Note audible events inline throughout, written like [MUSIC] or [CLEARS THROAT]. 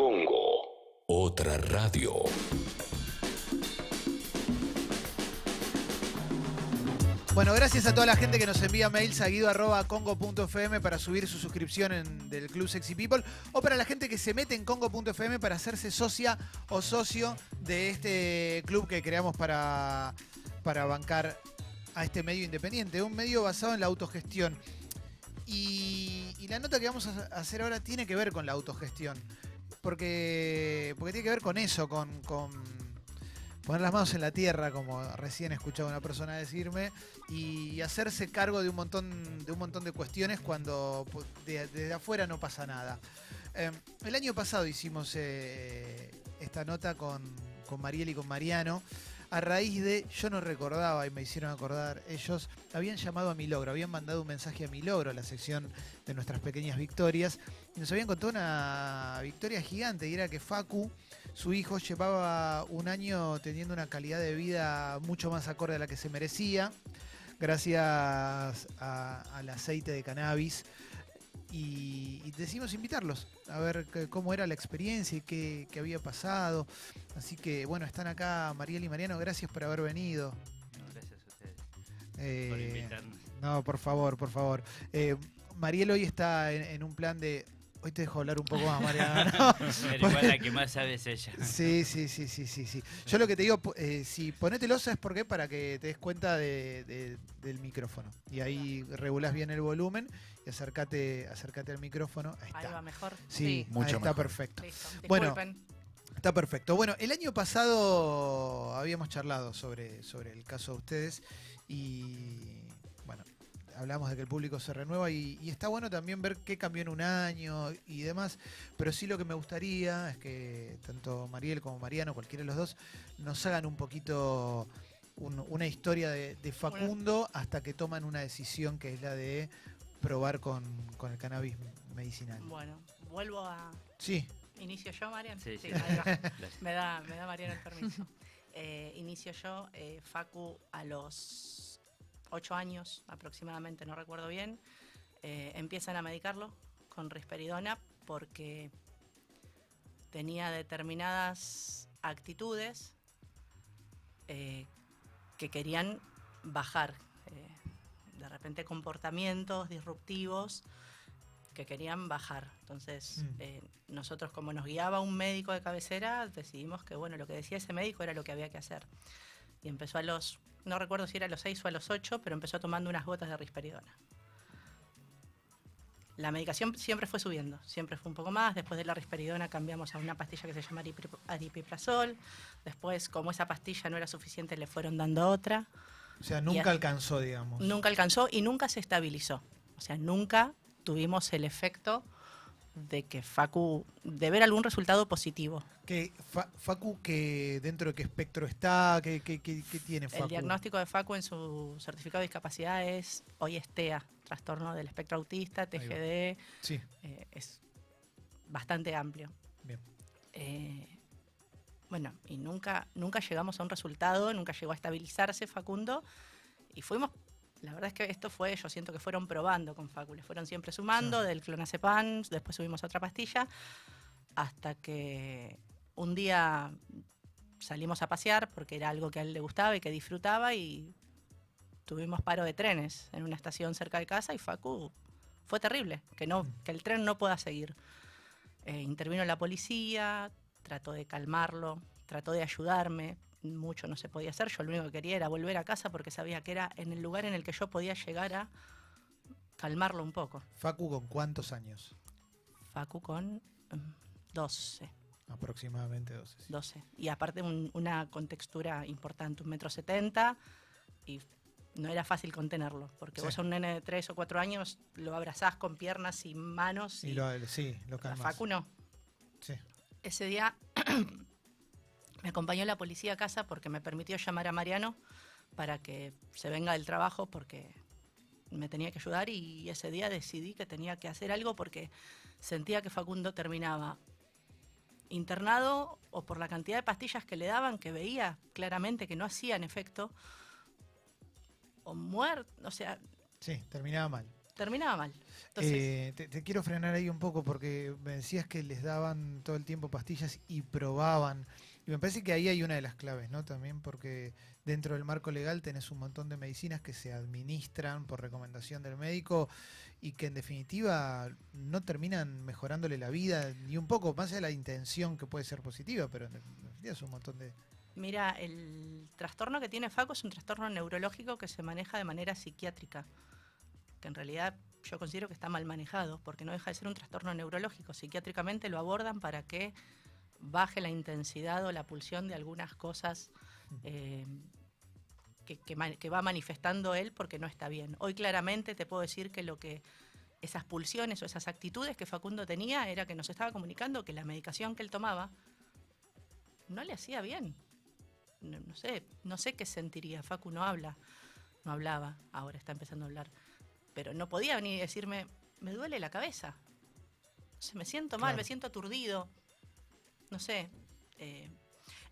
Congo. Otra radio. Bueno, gracias a toda la gente que nos envía mails a guido.congo.fm para subir su suscripción en, del Club Sexy People o para la gente que se mete en congo.fm para hacerse socia o socio de este club que creamos para, para bancar a este medio independiente, un medio basado en la autogestión. Y, y la nota que vamos a hacer ahora tiene que ver con la autogestión, porque, porque tiene que ver con eso, con, poner las manos en la tierra, como recién escuchaba una persona decirme, y hacerse cargo de un montón de, un montón de cuestiones cuando pu- de- desde afuera no pasa nada. Eh, el año pasado hicimos eh, esta nota con, con Mariel y con Mariano. A raíz de, yo no recordaba y me hicieron acordar, ellos habían llamado a mi logro, habían mandado un mensaje a mi logro, la sección de nuestras pequeñas victorias, y nos habían contado una victoria gigante, y era que Facu, su hijo, llevaba un año teniendo una calidad de vida mucho más acorde a la que se merecía, gracias al aceite de cannabis. Y, y decidimos invitarlos a ver cómo era la experiencia y qué, qué había pasado. Así que bueno, están acá Mariel y Mariano, gracias por haber venido. No, gracias a ustedes Eh, por invitarnos. no, por favor, por favor. Eh, Mariel hoy está en, en un plan de... Hoy te dejo hablar un poco más, [LAUGHS] Mariano. Pero igual la que más sabe es ella. Sí, sí, sí, sí, sí, sí. Yo lo que te digo, eh, si ponételo, ¿sabes por qué? Para que te des cuenta de- de- del micrófono. Y ahí regulás bien el volumen y acércate, acércate al micrófono. Ahí Ahí va está. mejor. Sí, Sí, ahí Mucho está mejor. perfecto. listo. Bueno. Disculpen. Está perfecto. Bueno, el año pasado habíamos charlado sobre, sobre el caso de ustedes y hablamos de que el público se renueva y, y está bueno también ver qué cambió en un año y demás, pero sí lo que me gustaría es que tanto Mariel como Mariano, cualquiera de los dos, nos hagan un poquito un- una historia de, de Facundo hasta que toman una decisión que es la de probar con, con el cannabis medicinal. Bueno, vuelvo a. Sí, ¿Inicio yo, Marian? Sí, sí. ahí va. [LAUGHS] Gracias. Me da, me da Mariano el permiso. Eh, inicio yo, eh, Facu, a los ocho años aproximadamente, no recuerdo bien, eh, empiezan a medicarlo con risperidona porque tenía determinadas actitudes eh, que querían bajar. eh, de repente comportamientos disruptivos que querían bajar. Entonces, Mm. eh, nosotros como nos guiaba un médico de cabecera, decidimos que bueno, lo que decía ese médico era lo que había que hacer. Y empezó a los, no recuerdo si era a los 6 o a los 8, pero empezó tomando unas gotas de risperidona. La medicación siempre fue subiendo, siempre fue un poco más. Después de la risperidona cambiamos a una pastilla que se llama aripiprazol. Después, como esa pastilla no era suficiente, le fueron dando otra. o sea, nunca a- alcanzó, digamos. Nunca alcanzó y nunca se estabilizó. O sea, nunca tuvimos el efecto de que Facu, de ver algún resultado positivo. que Fa- Facu, que dentro de qué espectro está, qué, qué- qué- qué tiene Facu. El diagnóstico de Facu en su certificado de discapacidad es hoy es TEA, trastorno del espectro autista, TGD, Sí, eh, es bastante amplio. bien. Eh, bueno, y nunca, nunca llegamos a un resultado, nunca llegó a estabilizarse Facundo. Y fuimos, la verdad es que esto fue, yo siento que fueron probando con Facu, le fueron siempre sumando Sí. del clonazepam, después subimos a otra pastilla, hasta que un día salimos a pasear porque era algo que a él le gustaba y que disfrutaba y tuvimos paro de trenes en una estación cerca de casa y Facu fue terrible, que, no, que el tren no pueda seguir. Eh, intervino la policía, trató de calmarlo, trató de ayudarme, mucho no se podía hacer, yo lo único que quería era volver a casa porque sabía que era en el lugar en el que yo podía llegar a calmarlo un poco. Facu, ¿con cuántos años? Facu con mm, 12, Aproximadamente 12. sí. 12. Y aparte un- una contextura importante, un metro setenta, y no era fácil contenerlo, porque Sí. vos a un nene de 3 o 4 años lo abrazás con piernas y manos, y, Y lo, sí, lo calmas. Facu no. Sí. Ese día [CLEARS THROAT] me acompañó la policía a casa porque me permitió llamar a Mariano para que se venga del trabajo porque me tenía que ayudar y ese día decidí que tenía que hacer algo porque sentía que Facundo terminaba internado o por la cantidad de pastillas que le daban que veía claramente que no hacían efecto o muerto, o sea, Sí, terminaba mal. terminaba mal. Entonces, Eh, te, te quiero frenar ahí un poco porque me decías que les daban todo el tiempo pastillas y probaban. Y me parece que ahí hay una de las claves, ¿no? También porque dentro del marco legal tenés un montón de medicinas que se administran por recomendación del médico y que en definitiva no terminan mejorándole la vida ni un poco, más allá de la intención que puede ser positiva, pero en definitiva es un montón de... Mira, el trastorno que tiene Facu es un trastorno neurológico que se maneja de manera psiquiátrica, que en realidad yo considero que está mal manejado, porque no deja de ser un trastorno neurológico. Psiquiátricamente lo abordan para que baje la intensidad o la pulsión de algunas cosas eh, que, que ma- que va manifestando él porque no está bien. Hoy claramente te puedo decir que lo que esas pulsiones o esas actitudes que Facundo tenía era que nos estaba comunicando que la medicación que él tomaba no le hacía bien. No, no sé, no sé qué sentiría. Facu no habla, no hablaba, ahora está empezando a hablar. Pero no podía venir y decirme, me duele la cabeza. Sé, me siento mal, Claro. me siento aturdido. No sé. eh,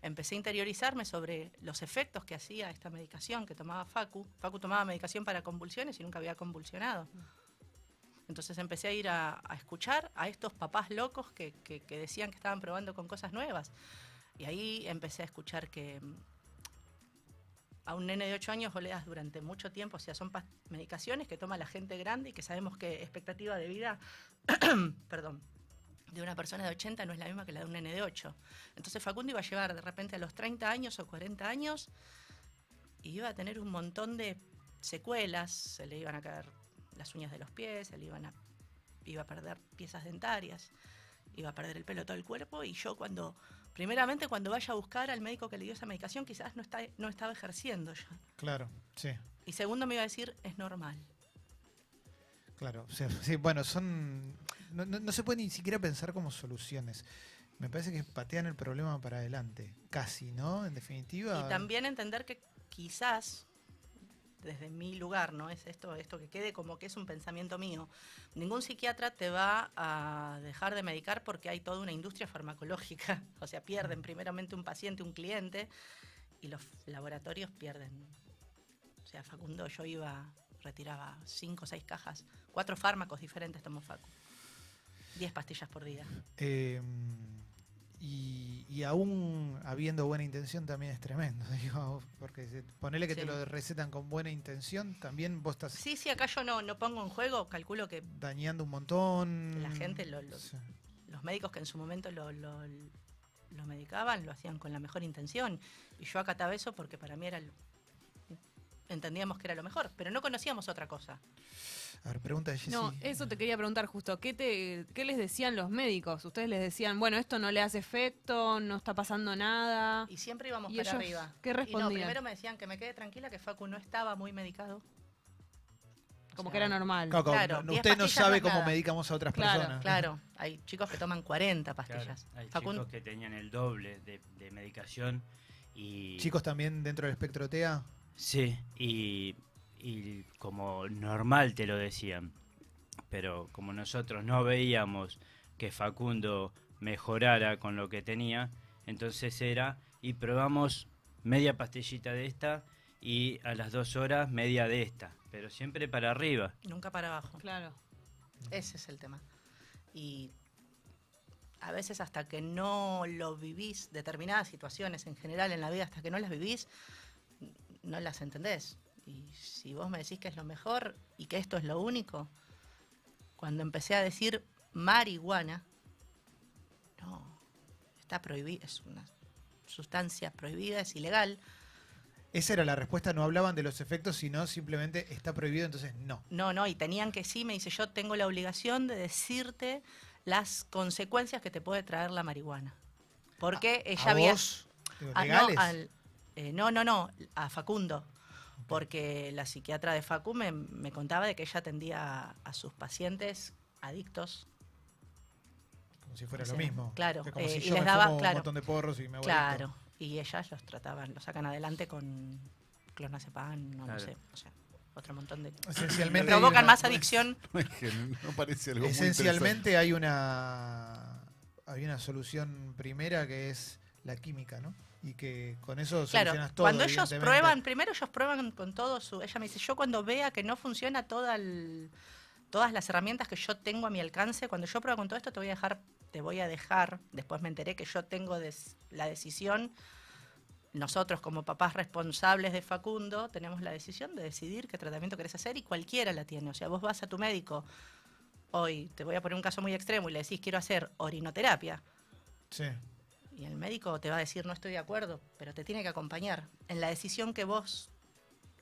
empecé a interiorizarme sobre los efectos que hacía esta medicación que tomaba Facu. Facu tomaba medicación para convulsiones y nunca había convulsionado. Entonces empecé a ir a, escuchar a estos papás locos que, decían que estaban probando con cosas nuevas. Y ahí empecé a escuchar que mm, a un nene de 8 años vos le das durante mucho tiempo, o sea, son medicaciones que toma la gente grande y que sabemos que expectativa de vida, [CLEARS THROAT] perdón, de una persona de 80 no es la misma que la de un nene de 8. Entonces Facundo iba a llegar de repente a los 30 años o 40 años y iba a tener un montón de secuelas, se le iban a caer las uñas de los pies, se le iban a, iba a perder piezas dentarias, iba a perder el pelo todo el cuerpo y yo cuando, primeramente cuando vaya a buscar al médico que le dio esa medicación quizás no, está, no estaba ejerciendo ya. Claro, sí. Y segundo me iba a decir, es normal. Claro, sí, bueno, son no, no, se puede ni siquiera pensar como soluciones. Me parece que patean el problema para adelante, casi, ¿no? En definitiva. Y también entender que quizás desde mi lugar, ¿no? Es esto, esto que quede como que es un pensamiento mío. Ningún psiquiatra te va a dejar de medicar porque hay toda una industria farmacológica. [LAUGHS] O sea, pierden primeramente un paciente, un cliente, y los laboratorios pierden. O sea, Facundo, yo iba, retiraba cinco o seis cajas, cuatro fármacos diferentes tomó Facundo. 10 pastillas por día. Em, y, aún habiendo buena intención también es tremendo, [LAUGHS] digo, porque ponele que te lo recetan con buena intención, también vos estás... Sí, sí, acá yo no, no pongo en juego, calculo que... Dañando un montón. La gente, lo, los médicos que en su momento lo, lo, medicaban, lo hacían con la mejor intención. Y yo acataba eso porque para mí era entendíamos que era lo mejor, pero no conocíamos otra cosa. A ver, pregunta de Jessy. No, eso te quería preguntar justo. ¿Qué, te, ¿Qué les decían los médicos? Ustedes les decían, bueno, esto no le hace efecto, no está pasando nada. Y siempre íbamos ¿Y para ellos arriba. qué Y no, respondían? primero me decían que me quede tranquila, que Facu no estaba muy medicado. O Como sea, que era normal. Claro, no- usted no sabe cómo nada. medicamos a otras Claro, personas. Claro, hay chicos que toman 40 Claro, pastillas. hay Facun- chicos que tenían el doble de, de medicación y... Chicos también dentro del espectro TEA. Sí, y, y como normal te lo decían, pero como nosotros no veíamos que Facundo mejorara con lo que tenía, entonces era, y probamos media pastillita de esta y a las dos horas media de esta, pero siempre para arriba. Nunca para abajo. Claro. Ese es el tema. Y a veces hasta que no lo vivís, determinadas situaciones en general en la vida, hasta que no las vivís, no las entendés. Y si vos me decís que es lo mejor y que esto es lo único, cuando empecé a decir marihuana, no, está prohibida, es una sustancia prohibida, es ilegal. Esa era la respuesta, no hablaban de los efectos, sino simplemente está prohibido, entonces no. No, no, y tenían que sí, me dice, yo tengo la obligación de decirte las consecuencias que te puede traer la marihuana. Porque ella ¿A había... vos? Ah, no, eh, no, no, no, a Facundo. Porque la psiquiatra de Facu me, me contaba de que ella atendía a, a sus pacientes adictos. Como si fuera o lo mismo. claro, Que como eh, si y les daba- claro, un montón de porros y me hago Claro. adicto. Y ellas los trataban, los sacan adelante con clonazepam, no, Claro. no sé, o sea, otro montón de... Esencialmente provocan una- más [LAUGHS] adicción. Que no parece algo muy Esencialmente hay una hay una solución primera que es la química, ¿no? Y que con eso Claro, todo. cuando ellos prueban, primero ellos prueban con todo su... Ella me dice, yo cuando vea que no funciona toda el- todas las herramientas que yo tengo a mi alcance. Cuando yo pruebo con todo esto, te voy a dejar, te voy a dejar. Después me enteré que yo tengo des- la decisión. Nosotros, como papás responsables de Facundo, tenemos la decisión de decidir qué tratamiento querés hacer y cualquiera la tiene. O sea, vos vas a tu médico hoy, te voy a poner un caso muy extremo y le decís quiero hacer orinoterapia. Sí. Y el médico te va a decir no estoy de acuerdo, pero te tiene que acompañar en la decisión que vos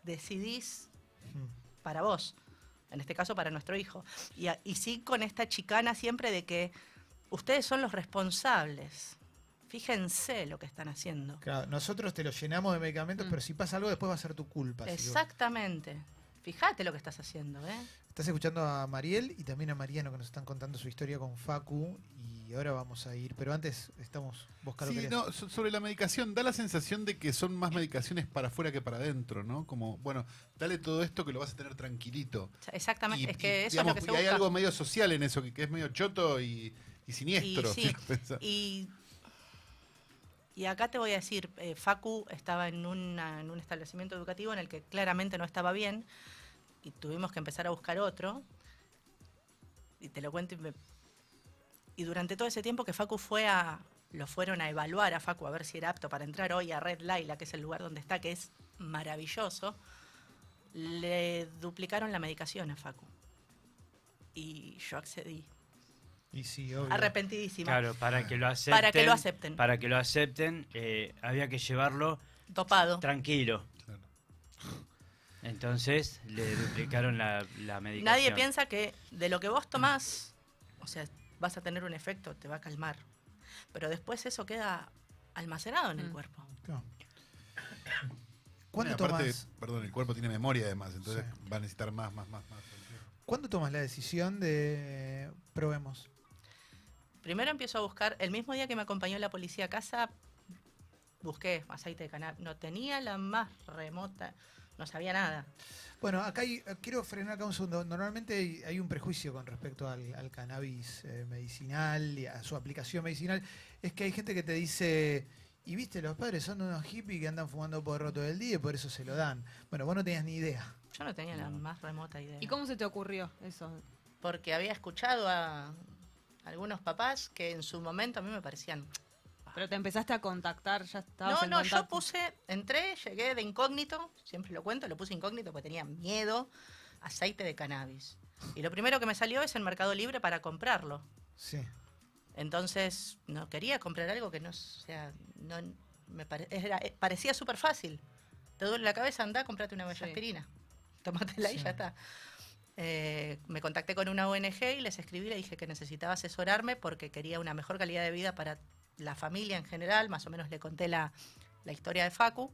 decidís Mm. para vos, en este caso para nuestro hijo. Y, sí con esta chicana siempre de que ustedes son los responsables. Fíjense lo que están haciendo. Claro, nosotros te lo llenamos de medicamentos, Mm. pero si pasa algo después va a ser tu culpa. Exactamente. Fíjate lo que estás haciendo, ¿eh? Estás escuchando a Mariel y también a Mariano que nos están contando su historia con Facu y ahora vamos a ir, pero antes estamos vos Caro, Sí, no, sobre la medicación, da la sensación de que son más medicaciones para afuera que para adentro, ¿no? Como, bueno, dale todo esto que lo vas a tener tranquilito. Exactamente. Y- es que y, eso digamos, es lo que se y hay busca. algo medio social en eso, que, que es medio choto y, y siniestro. Y sí, [LAUGHS] si. Y, y acá te voy a decir, eh, Facu estaba en, una- en un establecimiento educativo en el que claramente no estaba bien y tuvimos que empezar a buscar otro. Y te lo cuento. Y, me- y durante todo ese tiempo que Facu fue a... Lo fueron a evaluar a Facu a ver si era apto para entrar hoy a Red Laila, que es el lugar donde está, que es maravilloso. Le duplicaron la medicación a Facu. Y yo accedí. Y sí, obvio. Arrepentidísima. Claro, para que lo acepten. Para que lo acepten. Para que lo acepten, eh, había que llevarlo Topado. tranquilo. Claro. Entonces le duplicaron la, la medicación. Nadie piensa que de lo que vos tomás, o sea, vas a tener un efecto, te va a calmar. Pero después eso queda almacenado en el Mm. cuerpo. Claro. ¿Cuándo aparte, tomas, perdón, el cuerpo tiene memoria además, entonces Sí. va a necesitar más, más, más, más. ¿Cuándo tomas la decisión de probemos? Primero empiezo a buscar, el mismo día que me acompañó la policía a casa, busqué aceite de cannabis. No tenía la más remota, no sabía nada. Bueno, acá hay- eh, quiero frenar acá un segundo. Normalmente hay- hay un prejuicio con respecto al, al cannabis eh, medicinal y a su aplicación medicinal. Es que hay gente que te dice, y viste, los padres son unos hippies que andan fumando porro todo el día y por eso se lo dan. Bueno, vos no tenías ni idea. Yo no tenía la más remota idea. ¿Y cómo se te ocurrió eso? Porque había escuchado a algunos papás que en su momento a mí me parecían Pero te empezaste a contactar, ya estabas No, en no, yo puse, entré, llegué de incógnito, siempre lo cuento, lo puse incógnito porque tenía miedo, aceite de cannabis. Y lo primero que me salió es en Mercado Libre para comprarlo. Sí. Entonces, no quería comprar algo que no, o sea, no, me pare- era- eh, parecía súper fácil. Te duele la cabeza, anda, comprate una bella Sí. aspirina. [LAUGHS] Tómatela y ya está. Eh, me contacté con una ONG y les escribí, le dije que necesitaba asesorarme porque quería una mejor calidad de vida para la familia en general. Más o menos le conté la, la historia de Facu.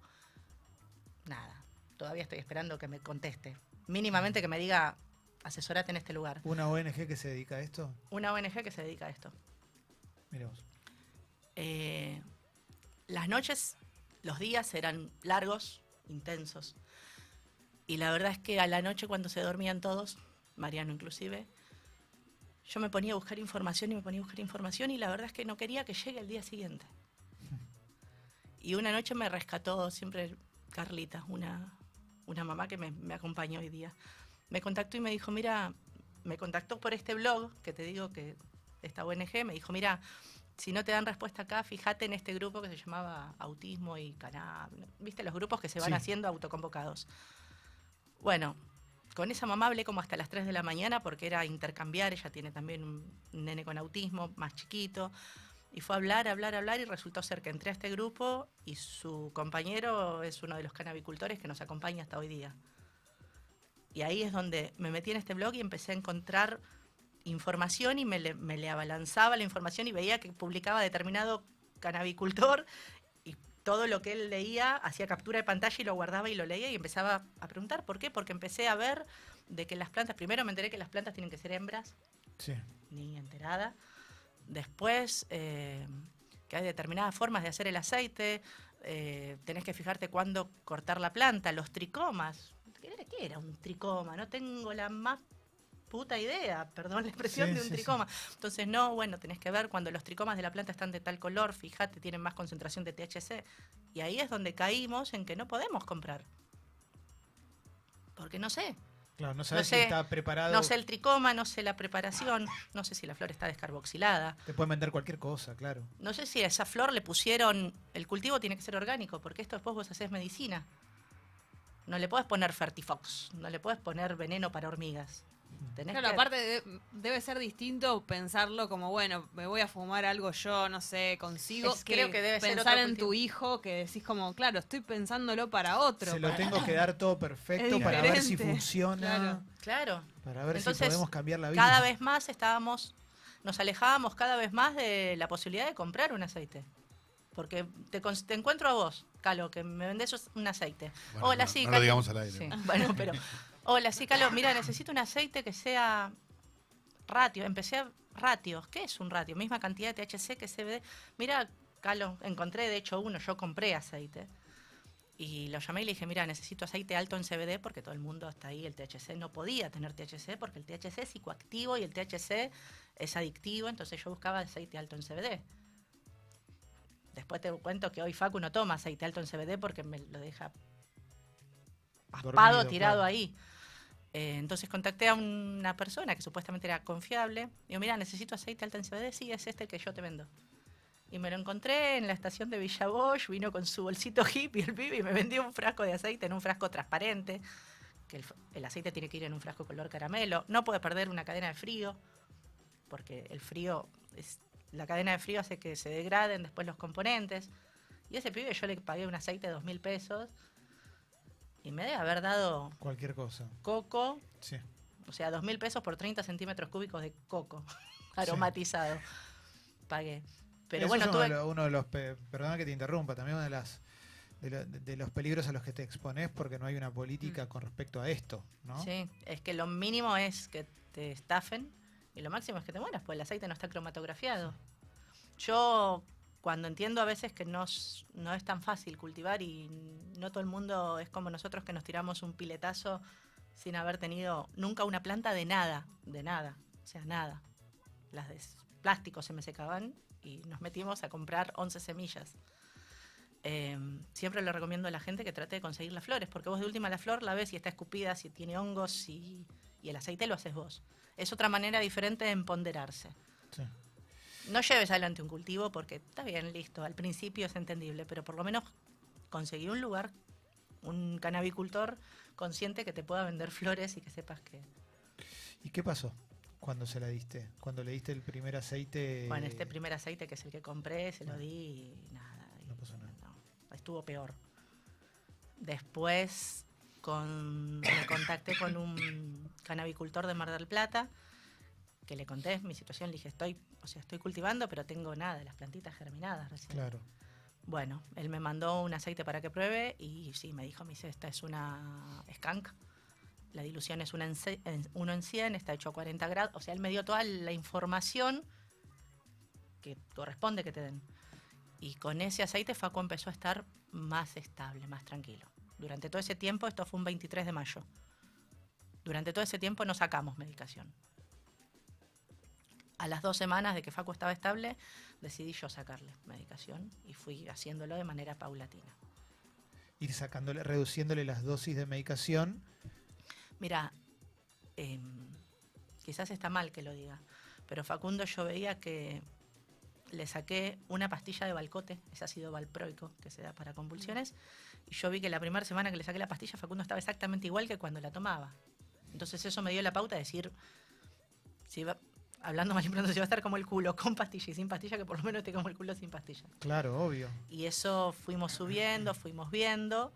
Nada, todavía estoy esperando que me conteste. Mínimamente que me diga, asesorate en este lugar. ¿Una ONG que se dedica a esto? Una ONG que se dedica a esto. Mira vos. Eh, las noches, los días eran largos, intensos. Y la verdad es que a la noche cuando se dormían todos, Mariano inclusive, yo me ponía a buscar información y me ponía a buscar información y la verdad es que no quería que llegue el día siguiente. [LAUGHS] Y una noche me rescató siempre Carlita, una, una mamá que me, me acompañó hoy día. Me contactó y me dijo, mira, me contactó por este blog que te digo que esta ONG, me dijo, mira, si no te dan respuesta acá, fíjate en este grupo que se llamaba Autismo y Cannabis. ¿Viste los grupos que se van Sí. haciendo autoconvocados? Bueno, con esa mamá hablé como hasta las 3 de la mañana porque era intercambiar, ella tiene también un nene con autismo más chiquito. Y fue a hablar, hablar, hablar y resultó ser que entré a este grupo y su compañero es uno de los canabicultores que nos acompaña hasta hoy día. Y ahí es donde me metí en este blog y empecé a encontrar información y me le, me le abalanzaba la información y veía que publicaba determinado canabicultor todo lo que él leía hacía captura de pantalla y lo guardaba y lo leía y empezaba a preguntar por qué, porque empecé a ver de que las plantas, primero me enteré que las plantas tienen que ser hembras, Sí. ni enterada. Después, eh, que hay determinadas formas de hacer el aceite, eh, tenés que fijarte cuándo cortar la planta, los tricomas. ¿Qué era, qué era un tricoma? No tengo la más puta idea, [LAUGHS] perdón la expresión, Sí, de un sí, sí. tricoma. Entonces, no, bueno, tenés que ver cuando los tricomas de la planta están de tal color, fíjate, tienen más concentración de THC. Y ahí es donde caímos en que no podemos comprar. Porque no sé. Claro, no sabes sé, si está preparado. No sé el tricoma, no sé la preparación, no sé si la flor está descarboxilada. Te pueden vender cualquier cosa, claro. No sé si a esa flor le pusieron. El cultivo tiene que ser orgánico, porque esto después vos haces medicina. No le puedes poner Fertifox, no le puedes poner veneno para hormigas. Tenés Claro, que- aparte de- debe ser distinto pensarlo como, bueno, me voy a fumar algo yo, no sé, consigo. Es- creo que debe ser pensar en tu hijo que decís como, claro, estoy pensándolo para otro. Se lo tengo que dar todo perfecto para ver si funciona. claro. Claro. Para ver Entonces, si podemos cambiar la vida. Cada vez más estábamos, nos alejábamos cada vez más de la posibilidad de comprar un aceite. Porque te, encuentro a vos, Calo, que me vendés un aceite. Bueno, Hola, no- sí, no lo digamos al aire. Sí, [LAUGHS] Bueno, pero. Hola, sí, Calo, mira, necesito un aceite que sea ratio. Empecé a. Ratios. ¿Qué es un ratio? Misma cantidad de THC que CBD. Mira, Calo, encontré de hecho uno, yo compré aceite. Y lo llamé y le dije, mira, necesito aceite alto en CBD porque todo el mundo hasta ahí, el THC no podía tener THC porque el THC es psicoactivo y el THC es adictivo, entonces yo buscaba aceite alto en CBD. Después te cuento que hoy Facu no toma aceite alto en CBD porque me lo deja Dormido, tirado claro. ahí. Eh, entonces contacté a una persona que supuestamente era confiable. Digo, mira, necesito aceite alto en CBD. Sí, es este que yo te vendo. Y me lo encontré en la estación de Villa Bosch, vino con su bolsito [LAUGHS] hippie el pibe y me vendió un frasco de aceite en un frasco transparente, que el, el aceite tiene que ir en un frasco color caramelo. No puede perder una cadena de frío, porque el frío, es, la cadena de frío hace que se degraden después los componentes. Y ese pibe yo le pagué un aceite de dos mil pesos y me debe haber dado Cualquier cosa. coco, Sí. o sea, dos mil pesos por 30 centímetros cúbicos de coco [LAUGHS] aromatizado. Pagué. Pero Eso bueno, es uno, tuve, de lo- uno de los, pe- perdona que te interrumpa, también uno de, las, de, lo- de los peligros a los que te expones porque no hay una política con respecto a esto, ¿no? Mm. Sí, es que lo mínimo es que te estafen y lo máximo es que te mueras, pues el aceite no está cromatografiado. Yo cuando entiendo a veces que no, no es tan fácil cultivar y no todo el mundo es como nosotros que nos tiramos un piletazo sin haber tenido nunca una planta de nada, de nada, o sea, nada. Las de plástico se me secaban y nos metimos a comprar 11 semillas. Eh, siempre le recomiendo a la gente que trate de conseguir las flores, porque vos de última la flor la ves si está escupida, si tiene hongos y el aceite lo haces vos. Es otra manera diferente de empoderarse. Sí. No lleves adelante un cultivo porque está bien, listo, al principio es entendible, pero por lo menos conseguí un lugar, un canabicultor consciente que te pueda vender flores y que sepas que... ¿Y qué pasó cuando se la diste? Cuando le diste el primer aceite. Bueno, este primer aceite que es el que compré, se lo di y nada. y No pasó nada. no, estuvo peor. Después con, me contacté con un canabicultor de Mar del Plata que le conté mi situación. Le dije, estoy, o sea, estoy cultivando, pero tengo nada, las plantitas germinadas recién. Claro. Bueno, él me mandó un aceite para que pruebe y sí, me dijo, me dice, esta es una skunk. La dilución es una en ce- en- uno en 100, está hecho a 40 grados. O sea, él me dio toda la información que corresponde que te den. Y con ese aceite Facu empezó a estar más estable, más tranquilo. Durante todo ese tiempo, esto fue un 23 de mayo. Durante todo ese tiempo no sacamos medicación. A las dos semanas de que Facu estaba estable, decidí yo sacarle medicación y fui haciéndolo de manera paulatina. Ir sacándole, reduciéndole las dosis de medicación. Mira, em, quizás está mal que lo diga, pero Facundo yo veía que le saqué una pastilla de balcote, ese ácido valproico que se da para convulsiones, y yo vi que la primera semana que le saqué la pastilla Facundo estaba exactamente igual que cuando la tomaba. Entonces eso me dio la pauta de decir, si va, hablando mal y pronto, si [LAUGHS] va a estar como el culo, con pastilla y sin pastilla, que por lo menos esté como el culo sin pastilla. Claro, obvio. Y eso fuimos subiendo, fuimos viendo.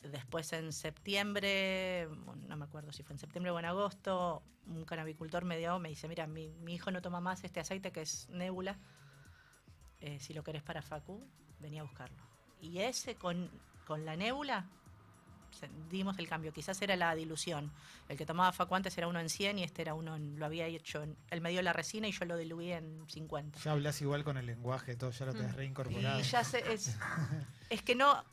Después en septiembre, bueno, no me acuerdo si fue en septiembre o en agosto, un canabicultor me dio, me dice, mira, mi, mi hijo no toma más este aceite que es Nebula. Eh, si lo querés para Facu, venía a buscarlo. Y ese con, con la Nebula se- dimos el cambio. Quizás era la dilución. El que tomaba Facu antes era uno en 100 y este era uno en, lo había hecho, en, él me dio la resina y yo lo diluí en 50. Ya hablas igual con el lenguaje, todo, ya lo tenés Mm. reincorporado. Y ya se, es, [LAUGHS] es que no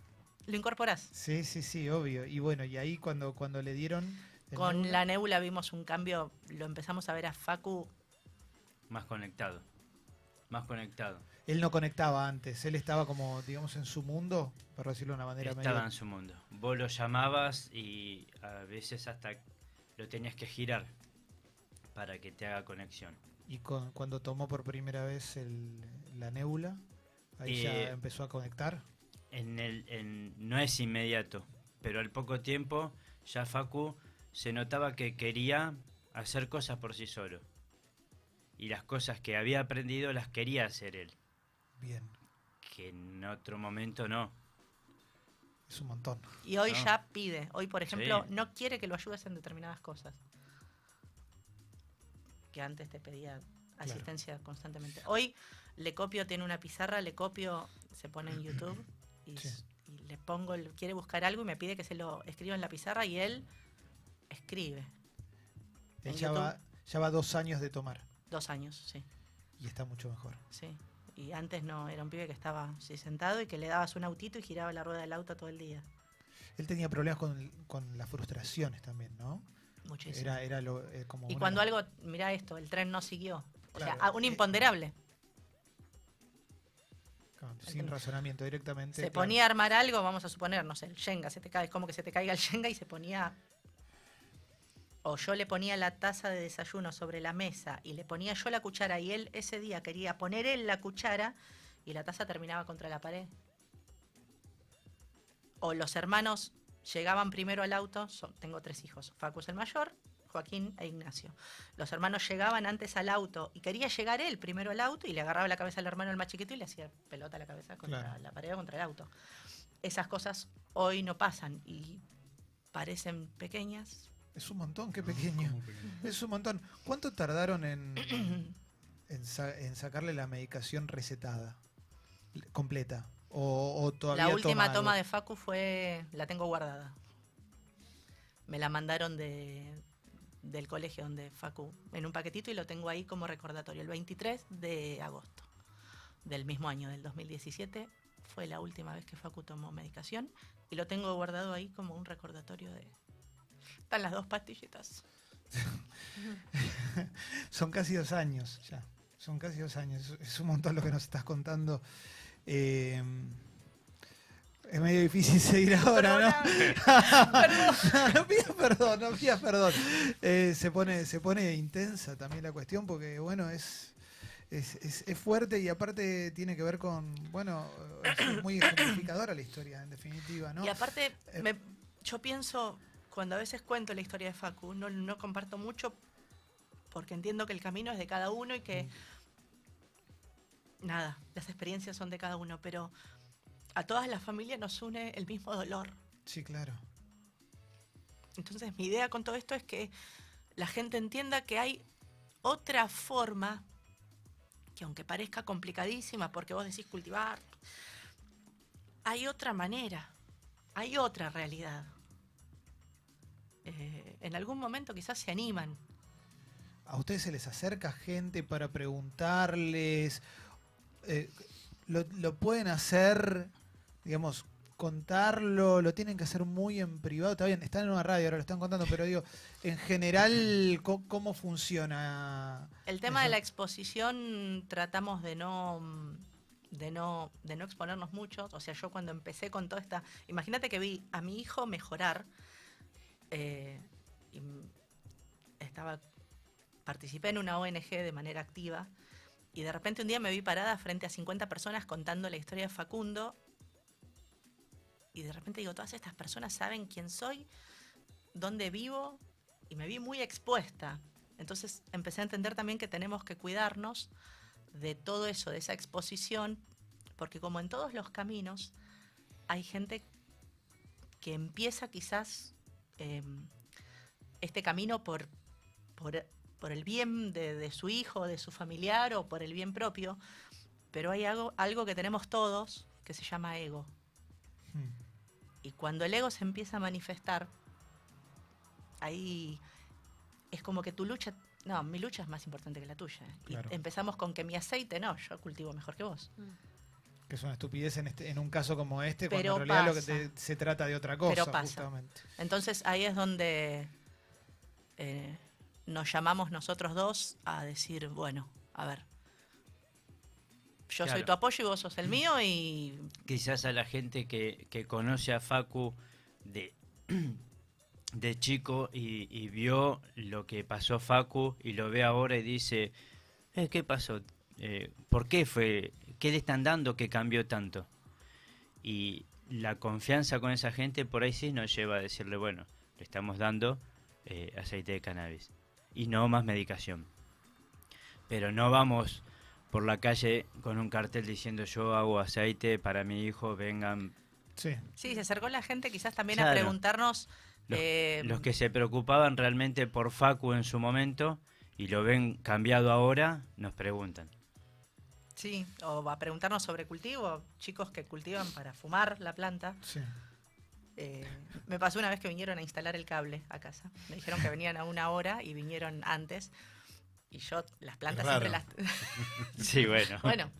lo incorporás. Sí, sí, sí, obvio. Y bueno, y ahí cuando, cuando le dieron. Con Nebula- la nébula vimos un cambio, lo empezamos a ver a Facu. Más conectado. Más conectado. Él no conectaba antes, él estaba como, digamos, en su mundo, por decirlo de una manera Estaba medio- en su mundo. Vos lo llamabas y a veces hasta lo tenías que girar para que te haga conexión. Y con- cuando tomó por primera vez el- la nébula, ahí ya Eh, empezó a conectar. En el, en- no es inmediato, pero al poco tiempo ya Facu se notaba que quería hacer cosas por sí solo. Y las cosas que había aprendido las quería hacer él, Bien, que en otro momento no. es un montón. Y hoy ya pide. Hoy, por ejemplo, Sí. no quiere que lo ayudes en determinadas cosas. Que antes te pedía asistencia constantemente. Hoy le copio, tiene una pizarra, le copio, se pone en YouTube y, Sí. y le pongo, el- quiere buscar algo y me pide que se lo escriba en la pizarra y él escribe. Él va, ya va dos años de tomar Dos años, sí. y está mucho mejor. Sí. Y antes no, era un pibe que estaba así sentado y que le dabas un autito y giraba la rueda del auto todo el día. Él tenía problemas con, con las frustraciones también, ¿no? Muchísimo. Era, era lo, eh, como y una- cuando algo, mira esto, el tren no siguió. O sea, a- un eh, imponderable. claro, sin razonamiento directamente. Se claro. ponía a armar algo, vamos a suponer, no sé, el Shenga, se te cae, es como que se te caiga el Shenga y se ponía. O yo le ponía la taza de desayuno sobre la mesa y le ponía yo la cuchara y él ese día quería poner él la cuchara y la taza terminaba contra la pared. O los hermanos llegaban primero al auto, son- tengo tres hijos, Facu es el mayor, Joaquín e Ignacio. Los hermanos llegaban antes al auto y quería llegar él primero al auto y le agarraba la cabeza al hermano el más chiquito y le hacía pelota a la cabeza contra Claro. la pared o contra el auto. Esas cosas hoy no pasan y parecen pequeñas. Es un montón, qué pequeño. Como pequeño. Es un montón. ¿Cuánto tardaron en, en, sa- en sacarle la medicación recetada? Completa. O, o todavía La última toma toma de Facu fue, la tengo guardada. Me la mandaron de, del colegio donde Facu, en un paquetito y lo tengo ahí como recordatorio. El 23 de agosto del mismo año, del 2017, fue la última vez que Facu tomó medicación y lo tengo guardado ahí como un recordatorio de... Están las dos pastillitas. [LAUGHS] Son casi dos años ya. Son casi dos años. Es- un montón lo que nos estás contando. Eh, es medio difícil [LAUGHS] seguir ahora, [LAUGHS] ¿no? no pidas perdón, no pidas perdón. Eh, se, pone, se pone intensa también la cuestión porque, bueno, es, es, es- es fuerte y aparte tiene que ver con, bueno, es muy ejemplificadora la historia, en definitiva, ¿no? Y aparte, Eh, me- yo pienso, cuando a veces cuento la historia de Facu, no, no comparto mucho porque entiendo que el camino es de cada uno y que, nada, las experiencias son de cada uno, pero a todas las familias nos une el mismo dolor. Sí, claro. Entonces, mi idea con todo esto es que la gente entienda que hay otra forma, que aunque parezca complicadísima, porque vos decís cultivar, hay otra manera, hay otra realidad. Eh, en algún momento quizás se animan. ¿A ustedes se les acerca gente para preguntarles? Eh, lo, lo pueden hacer, digamos, contarlo? ¿Lo tienen que hacer muy en privado? Está bien, están en una radio, ahora lo están contando, pero digo, en general, ¿cómo, funciona? El tema de la exposición tratamos de no de no de no exponernos mucho. O sea, yo cuando empecé con toda esta, imagínate que vi a mi hijo mejorar. Eh, estaba participé en una ONG de manera activa y de repente un día me vi parada frente a 50 personas contando la historia de Facundo y de repente digo, todas estas personas saben quién soy, dónde vivo y me vi muy expuesta. Entonces empecé a entender también que tenemos que cuidarnos de todo eso, de esa exposición, porque como en todos los caminos, hay gente que empieza quizás eh, este camino por, por, por el bien de, de su hijo, de su familiar o por el bien propio, pero hay algo, algo que tenemos todos que se llama ego. Hmm. Y cuando el ego se empieza a manifestar, ahí es como que tu lucha, no, mi lucha es más importante que la tuya. Y Claro. empezamos con que mi aceite, no, yo cultivo mejor que vos. Que es una estupidez en, este, en un caso como este, Pero cuando en realidad pasa. lo que te- se trata de otra cosa, Pero pasa. justamente. Entonces ahí es donde eh, nos llamamos nosotros dos a decir, bueno, a ver, yo soy tu apoyo y vos sos el mío y [CLEARS THROAT] Quizás a la gente que, que conoce a Facu de, [CLEARS THROAT] de chico y, y vio lo que pasó Facu y lo ve ahora y dice, eh, ¿qué pasó? Eh, ¿Por qué fue? ¿Qué le están dando que cambió tanto? Y la confianza con esa gente por ahí sí nos lleva a decirle, bueno, le estamos dando eh, aceite de cannabis y no más medicación. Pero no vamos por la calle con un cartel diciendo yo hago aceite para mi hijo, vengan. Sí. Sí, se acercó la gente quizás también a preguntarnos. Los, eh, los que se preocupaban realmente por Facu en su momento y lo ven cambiado ahora, nos preguntan. Sí, o a preguntarnos sobre cultivo, chicos que cultivan para fumar la planta. Sí. Eh, me pasó una vez que vinieron a instalar el cable a casa. Me dijeron que venían a una hora y vinieron antes. Y yo las plantas siempre las... [LAUGHS] Sí, bueno. bueno.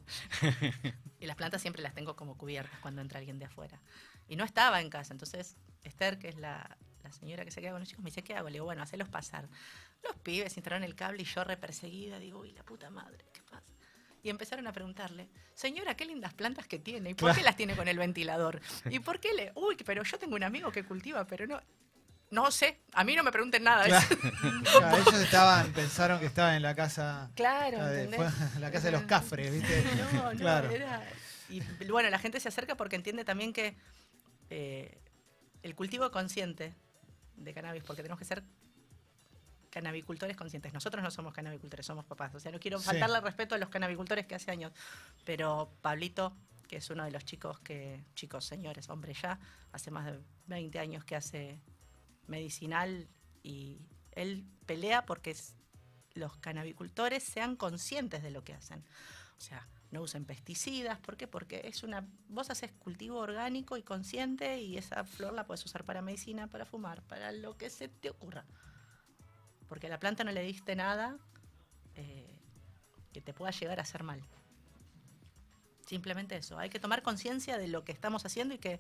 Y las plantas siempre las tengo como cubiertas cuando entra alguien de afuera. Y no estaba en casa. Entonces Esther, que es la, la señora que se queda con los chicos, me dice, ¿qué hago? Le digo, bueno, hacelos pasar. Los pibes instalaron el cable y yo re perseguida digo, uy, la puta madre, ¿qué pasa? Y empezaron a preguntarle, señora, qué lindas plantas que tiene. ¿Y por qué las tiene con el ventilador? [LAUGHS] ¿Y por qué le...? Uy, pero yo tengo un amigo que cultiva, pero no... No sé, a mí no me pregunten nada. [LAUGHS] Claro, ellos estaban, pensaron que estaban en la casa, Claro, la, de- ¿entendés? fue- [LAUGHS] la casa de los cafres, ¿viste? No, no, Claro. era... Y bueno, la gente se acerca porque entiende también que eh, el cultivo consciente de cannabis, porque tenemos que ser canabicultores conscientes. Nosotros no somos canabicultores, somos papás. O sea, no quiero Sí. faltarle respeto a los canabicultores que hace años. Pero Pablito, que es uno de los chicos que, chicos, señores, hombre ya, hace más de 20 años que hace medicinal y él pelea porque los canabicultores sean conscientes de lo que hacen. O sea, no usen pesticidas. ¿Por qué? Porque es una. Vos haces cultivo orgánico y consciente y esa flor la puedes usar para medicina, para fumar, para lo que se te ocurra. Porque a la planta no le diste nada eh, que te pueda llegar a hacer mal. Simplemente eso. Hay que tomar conciencia de lo que estamos haciendo y que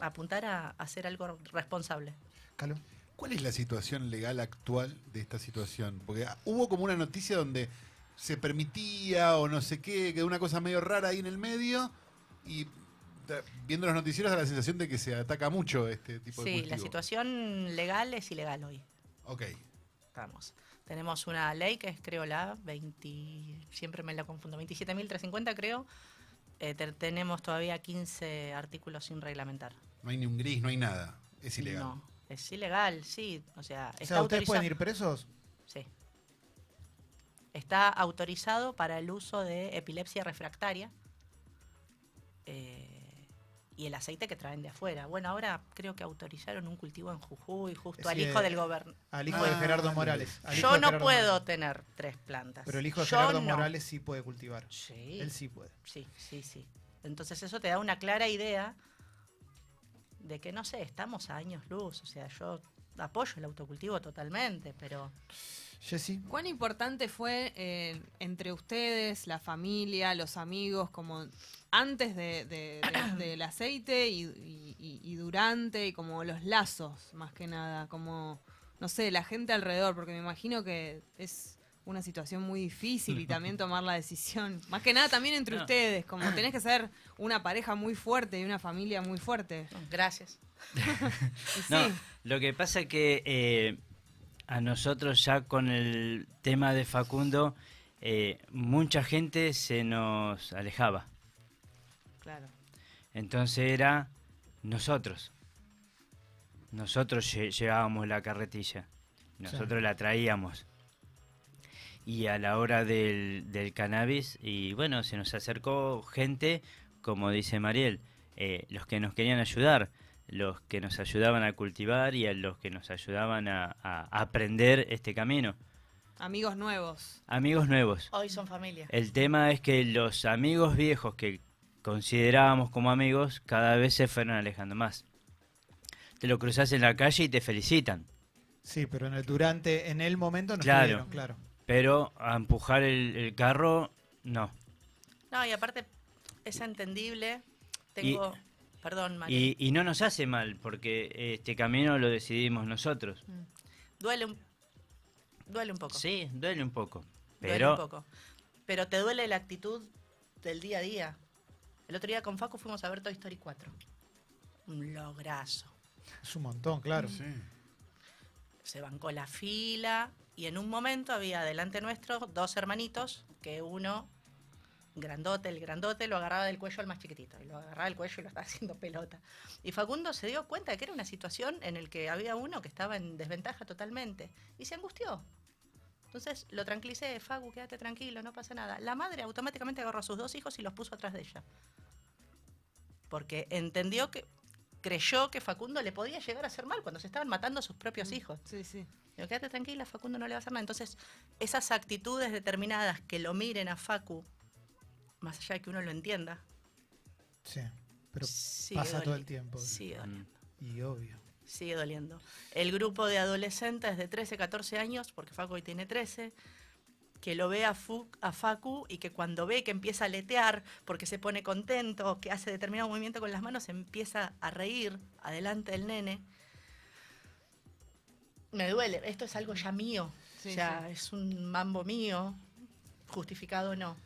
apuntar a, a hacer algo responsable. Caló. ¿Cuál es la situación legal actual de esta situación? Porque ah, hubo como una noticia donde se permitía o no sé qué, quedó una cosa medio rara ahí en el medio y viendo los noticieros da la sensación de que se ataca mucho este tipo de Sí, cultivo. la situación legal es ilegal hoy. Ok. Estamos. Tenemos una ley que es, creo, la 20, siempre me la confundo, 27.350 creo. Eh, te- tenemos todavía 15 artículos sin reglamentar. No hay ni un gris, no hay nada. Es ilegal. No, es ilegal, sí. O sea, O sea, ¿ustedes pueden ir presos? Sí. Está autorizado para el uso de epilepsia refractaria eh, y el aceite que traen de afuera. Bueno, ahora creo que autorizaron un cultivo en Jujuy, justo al hijo eh, del gobernador. Al hijo Ah, de Gerardo mire. Morales. al hijo Yo no Gerardo puedo Morales. tener tres plantas. Pero el hijo de Yo Gerardo no. Morales sí puede cultivar. Sí. Él sí puede. Sí, sí, sí. Entonces eso te da una clara idea de que, no sé, estamos a años luz. O sea, yo apoyo el autocultivo totalmente, pero Jessy. ¿Cuán importante fue eh, entre ustedes, la familia, los amigos, como antes de- de- de- [COUGHS] del aceite y, y- y- y durante, y como los lazos, más que nada, como, no sé, la gente alrededor, porque me imagino que es una situación muy difícil y también [LAUGHS] tomar la decisión, más que nada también entre No. ustedes, como tenés que ser una pareja muy fuerte y una familia muy fuerte. gracias. [LAUGHS] No, lo que pasa que eh, a nosotros ya con el tema de Facundo, eh, mucha gente se nos alejaba. Claro. Entonces era nosotros. Nosotros lle- llevábamos la carretilla. Nosotros la traíamos. Y a la hora del, del cannabis, y bueno, se nos acercó gente, como dice Mariel, eh, los que nos querían ayudar, los que nos ayudaban a cultivar y a los que nos ayudaban a, a aprender este camino. Amigos nuevos. Amigos nuevos. Hoy son familia. El tema es que los amigos viejos que considerábamos como amigos cada vez se fueron alejando más. Te lo cruzas en la calle y te felicitan, Sí, pero en el, durante, en el momento no Claro. estuvieron, claro. pero a empujar el, el carro, no. No, y aparte es entendible. Tengo, perdón, María. Y, y no nos hace mal, porque este camino lo decidimos nosotros. Duele un, duele un poco. Sí, duele un poco, Duele pero un poco. Pero te duele la actitud del día a día. El otro día con Facu fuimos a ver Toy Story 4. Un lograzo. Es un montón, claro. Sí. se bancó la fila y en un momento había delante nuestro dos hermanitos que uno grandote, el grandote lo agarraba del cuello al más chiquitito y lo agarraba del cuello y lo estaba [LAUGHS] haciendo pelota. Y Facundo se dio cuenta de que era una situación en la que había uno que estaba en desventaja totalmente y se angustió. Entonces lo tranquilicé, Facu, quédate tranquilo, no pasa nada. La madre automáticamente agarró a sus dos hijos y los puso atrás de ella. Porque entendió que, creyó que Facundo le podía llegar a hacer mal cuando se estaban matando a sus propios hijos. Sí, sí. Digo, quédate tranquila, Facundo no le va a hacer nada. Entonces, esas actitudes determinadas que lo miren a Facu, más allá de que uno lo entienda, Sí, pero sigue pasa todo el tiempo. Sigue doliendo. Y obvio. Sigue doliendo. El grupo de adolescentes de 13, 14 años, porque Facu hoy tiene 13, que lo ve a, Fu- a Facu y que cuando ve que empieza a letear porque se pone contento, que hace determinado movimiento con las manos, empieza a reír adelante del nene. Me duele, esto es algo ya mío. Sí, o sea, sí. es un mambo mío, justificado o no.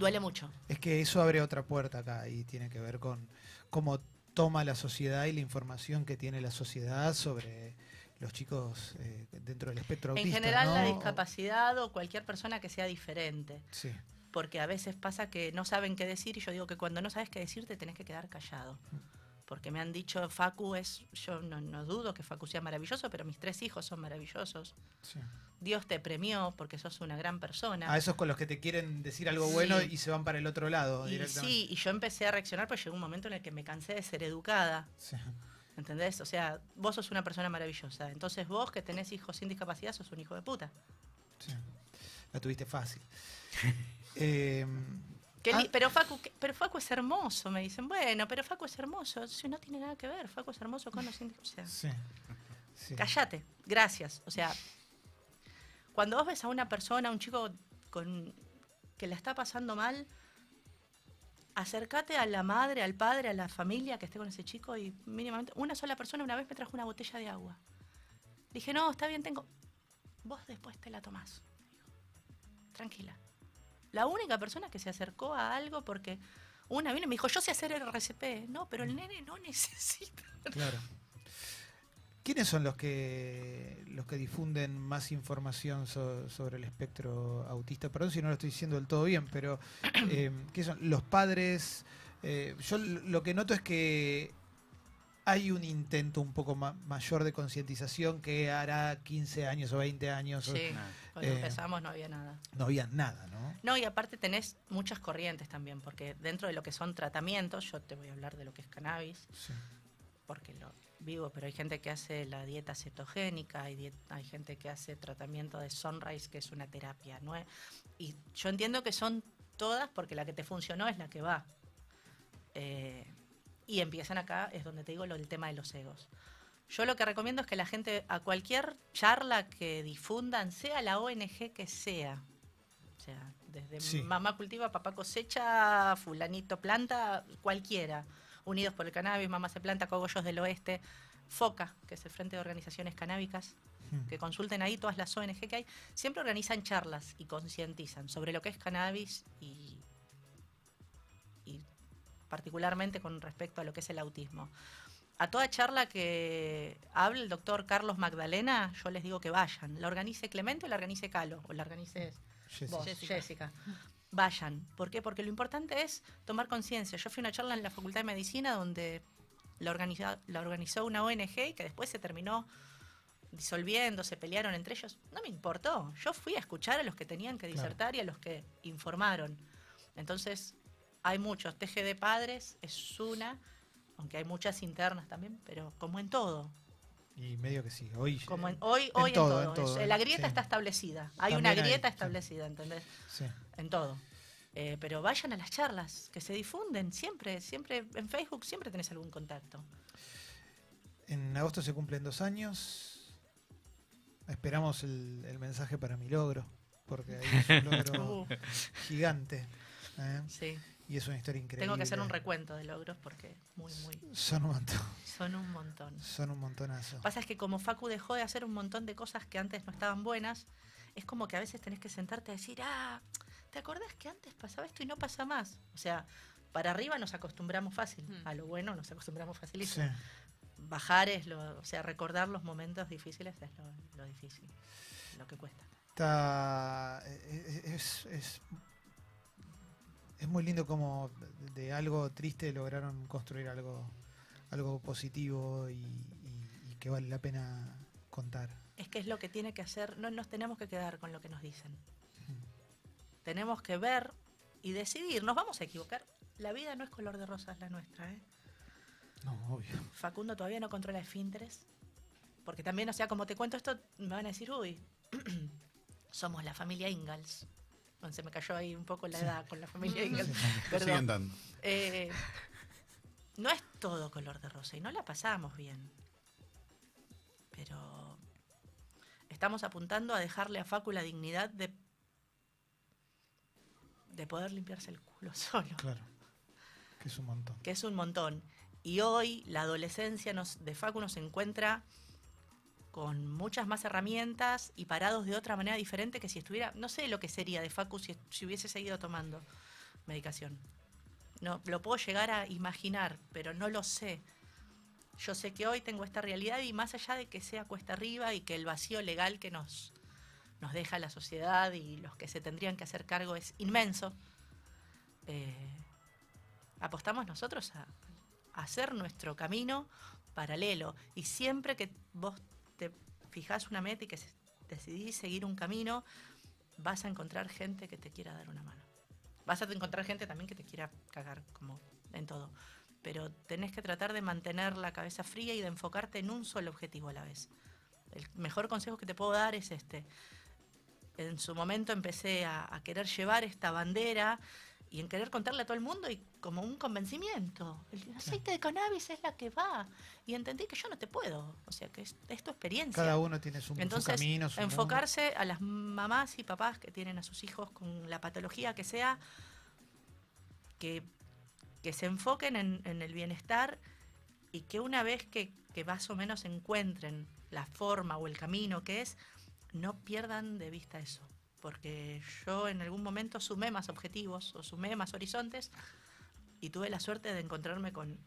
Duele mucho. Es que eso abre otra puerta acá y tiene que ver con cómo toma la sociedad y la información que tiene la sociedad sobre los chicos eh, dentro del espectro En autista. general, la discapacidad o cualquier persona que sea diferente. Sí, porque a veces pasa que no saben qué decir y yo digo que cuando no sabes qué decir te tenés que quedar callado. Porque me han dicho, Facu es, yo no, no dudo que Facu sea maravilloso, pero mis tres hijos son maravillosos. sí. Dios te premió porque sos una gran persona. A esos con los que te quieren decir algo Sí. bueno y se van para el otro lado y directamente. sí, y yo empecé a reaccionar, pero llegó un momento en el que me cansé de ser educada. Sí. ¿Entendés? O sea, vos sos una persona maravillosa. Entonces vos que tenés hijos sin discapacidad sos un hijo de puta. Sí. La tuviste fácil. [LAUGHS] Eh, Qué ah, pero, Facu, ¿qué- pero Facu es hermoso, me dicen. Bueno, pero Facu es hermoso. Sí, no tiene nada que ver. Facu es hermoso con los sea, sí. Sí. Cállate, gracias. O sea, cuando vos ves a una persona, un chico con, que la está pasando mal, acércate a la madre, al padre, a la familia que esté con ese chico y mínimamente, una sola persona una vez me trajo una botella de agua. Dije, no, está bien, tengo... Vos después te la tomás. Tranquila. La única persona que se acercó a algo porque una vino y me dijo, yo sé hacer el RCP. No, pero el nene no [LAUGHS] necesita. Claro. ¿Quiénes son los que los que difunden más información so- sobre el espectro autista? Perdón si no lo estoy diciendo del todo bien, pero eh, ¿qué son? Los padres. eh, yo lo que noto es que hay un intento un poco ma- mayor de concientización que hará 15 años o 20 años. Sí, cuando Eh, empezamos no había nada. no había nada, ¿no? No, y aparte tenés muchas corrientes también, porque dentro de lo que son tratamientos, yo te voy a hablar de lo que es cannabis, Sí. porque lo vivo, pero hay gente que hace la dieta cetogénica, hay, diet- hay gente que hace tratamiento de sunrise, que es una terapia, ¿no? es- Y yo entiendo que son todas porque la que te funcionó es la que va. Eh, y empiezan acá, es donde te digo lo del tema de los egos. Yo lo que recomiendo es que la gente, a cualquier charla que difundan, sea la ONG que sea, o sea, desde Sí. mamá cultiva, papá cosecha, fulanito planta, cualquiera. Unidos por el Cannabis, Mamá se planta, Cogollos del Oeste, FOCA, que es el Frente de Organizaciones Canábicas, Mm. que consulten ahí todas las ONG que hay, siempre organizan charlas y concientizan sobre lo que es cannabis y particularmente con respecto a lo que es el autismo. A toda charla que hable el doctor Carlos Magdalena, yo les digo que vayan. La organice Clemente o la organice Calo, o la organice vos, Jessica. Jessica. Vayan. ¿Por qué? Porque lo importante es tomar conciencia. Yo fui a una charla en la Facultad de Medicina donde la, organiza- la organizó una ONG y que después se terminó disolviendo, se pelearon entre ellos. No me importó. Yo fui a escuchar a los que tenían que Claro. disertar y a los que informaron. Entonces, hay muchos. TG de Padres es una, aunque hay muchas internas también, pero como en todo. Y medio que sí. Hoy, Como en, hoy, en hoy en todo, en todo, Es- eh, la grieta sí. está establecida. Hay También una hay, grieta sí. establecida, ¿entendés? sí. en todo. Eh, pero vayan a las charlas, que se difunden siempre, siempre, en Facebook siempre tenés algún contacto. En agosto se cumplen dos años. Esperamos el, el mensaje para mi logro, porque ahí es un [LAUGHS] logro Uh, gigante. ¿eh? sí, Y es una historia increíble. tengo que hacer un recuento de logros porque muy, muy, Son un montón, son un montón. son un montonazo. Pasa es que como Facu dejó de hacer un montón de cosas que antes no estaban buenas, es como que a veces tenés que sentarte a decir, ah, ¿te acordás que antes pasaba esto y no pasa más? O sea, para arriba nos acostumbramos fácil, Mm. a lo bueno nos acostumbramos Sí. facilísimo. bajar es lo, o sea, recordar los momentos difíciles es lo, lo difícil, lo que cuesta. Está, eh, es, es, es muy lindo como de algo triste lograron construir algo, algo positivo y, y- y que vale la pena contar. Es que es lo que tiene que hacer, no nos tenemos que quedar con lo que nos dicen. Tenemos que ver y decidir, nos vamos a equivocar. La vida no es color de rosas la nuestra, ¿eh? No, obvio. Facundo todavía no controla esfínteres. Porque también, o sea, como te cuento esto, me van a decir, uy, [CLEARS THROAT] somos la familia Ingalls. Bueno, se me cayó ahí un poco la edad con la familia [LAUGHS] Ingalls. Perdón. dando. Eh, no es todo color de rosa y no la pasamos bien. Pero estamos apuntando a dejarle a Facu la dignidad de, de poder limpiarse el culo [LAUGHS] solo, Claro. Que es un montón. que es un montón. Y hoy la adolescencia nos, de Facu nos encuentra con muchas más herramientas y parados de otra manera diferente que si estuviera, no sé lo que sería de Facu si, si hubiese seguido tomando medicación. No, lo puedo llegar a imaginar, pero no lo sé. Yo sé que hoy tengo esta realidad y más allá de que sea cuesta arriba y que el vacío legal que nos, nos deja la sociedad y los que se tendrían que hacer cargo es inmenso, eh, apostamos nosotros a, a hacer nuestro camino paralelo. Y siempre que vos te fijás una meta y que decidís seguir un camino, vas a encontrar gente que te quiera dar una mano. Vas a encontrar gente también que te quiera cagar, como en todo. Pero tenés que tratar de mantener la cabeza fría y de enfocarte en un solo objetivo a la vez. El mejor consejo que te puedo dar es este. En su momento empecé a querer llevar esta bandera y en querer contarle a todo el mundo y como un convencimiento. El aceite de cannabis es la que va. Y entendí que yo no te puedo. O sea, que es, es tu experiencia. Cada uno tiene su, su Entonces, camino, su mundo. enfocarse a las mamás y papás que tienen a sus hijos con la patología que sea, que, que se enfoquen en, en el bienestar y que una vez que, que más o menos encuentren la forma o el camino que es, no pierdan de vista eso. Porque yo en algún momento sumé más objetivos o sumé más horizontes y tuve la suerte de encontrarme con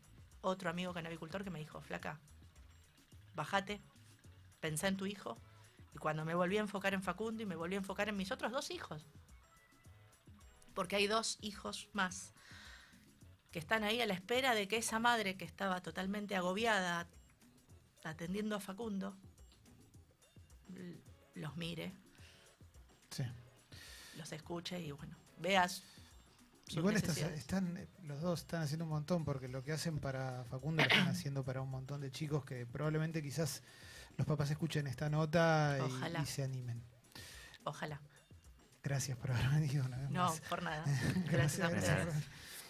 otro amigo canabicultor que me dijo, flaca, bájate, pensá en tu hijo. Y cuando me volví a enfocar en Facundo y me volví a enfocar en mis otros dos hijos, porque hay dos hijos más que están ahí a la espera de que esa madre que estaba totalmente agobiada atendiendo a Facundo los mire, Sí. los escuche y bueno, veas Igual necesidades. están, eh, los dos están haciendo un montón porque lo que hacen para Facundo lo están haciendo para un montón de chicos que probablemente quizás los papás escuchen esta nota y- se animen. Ojalá. Gracias por haber venido una vez No, más. por nada. [LAUGHS] Gracias a gracias. ustedes.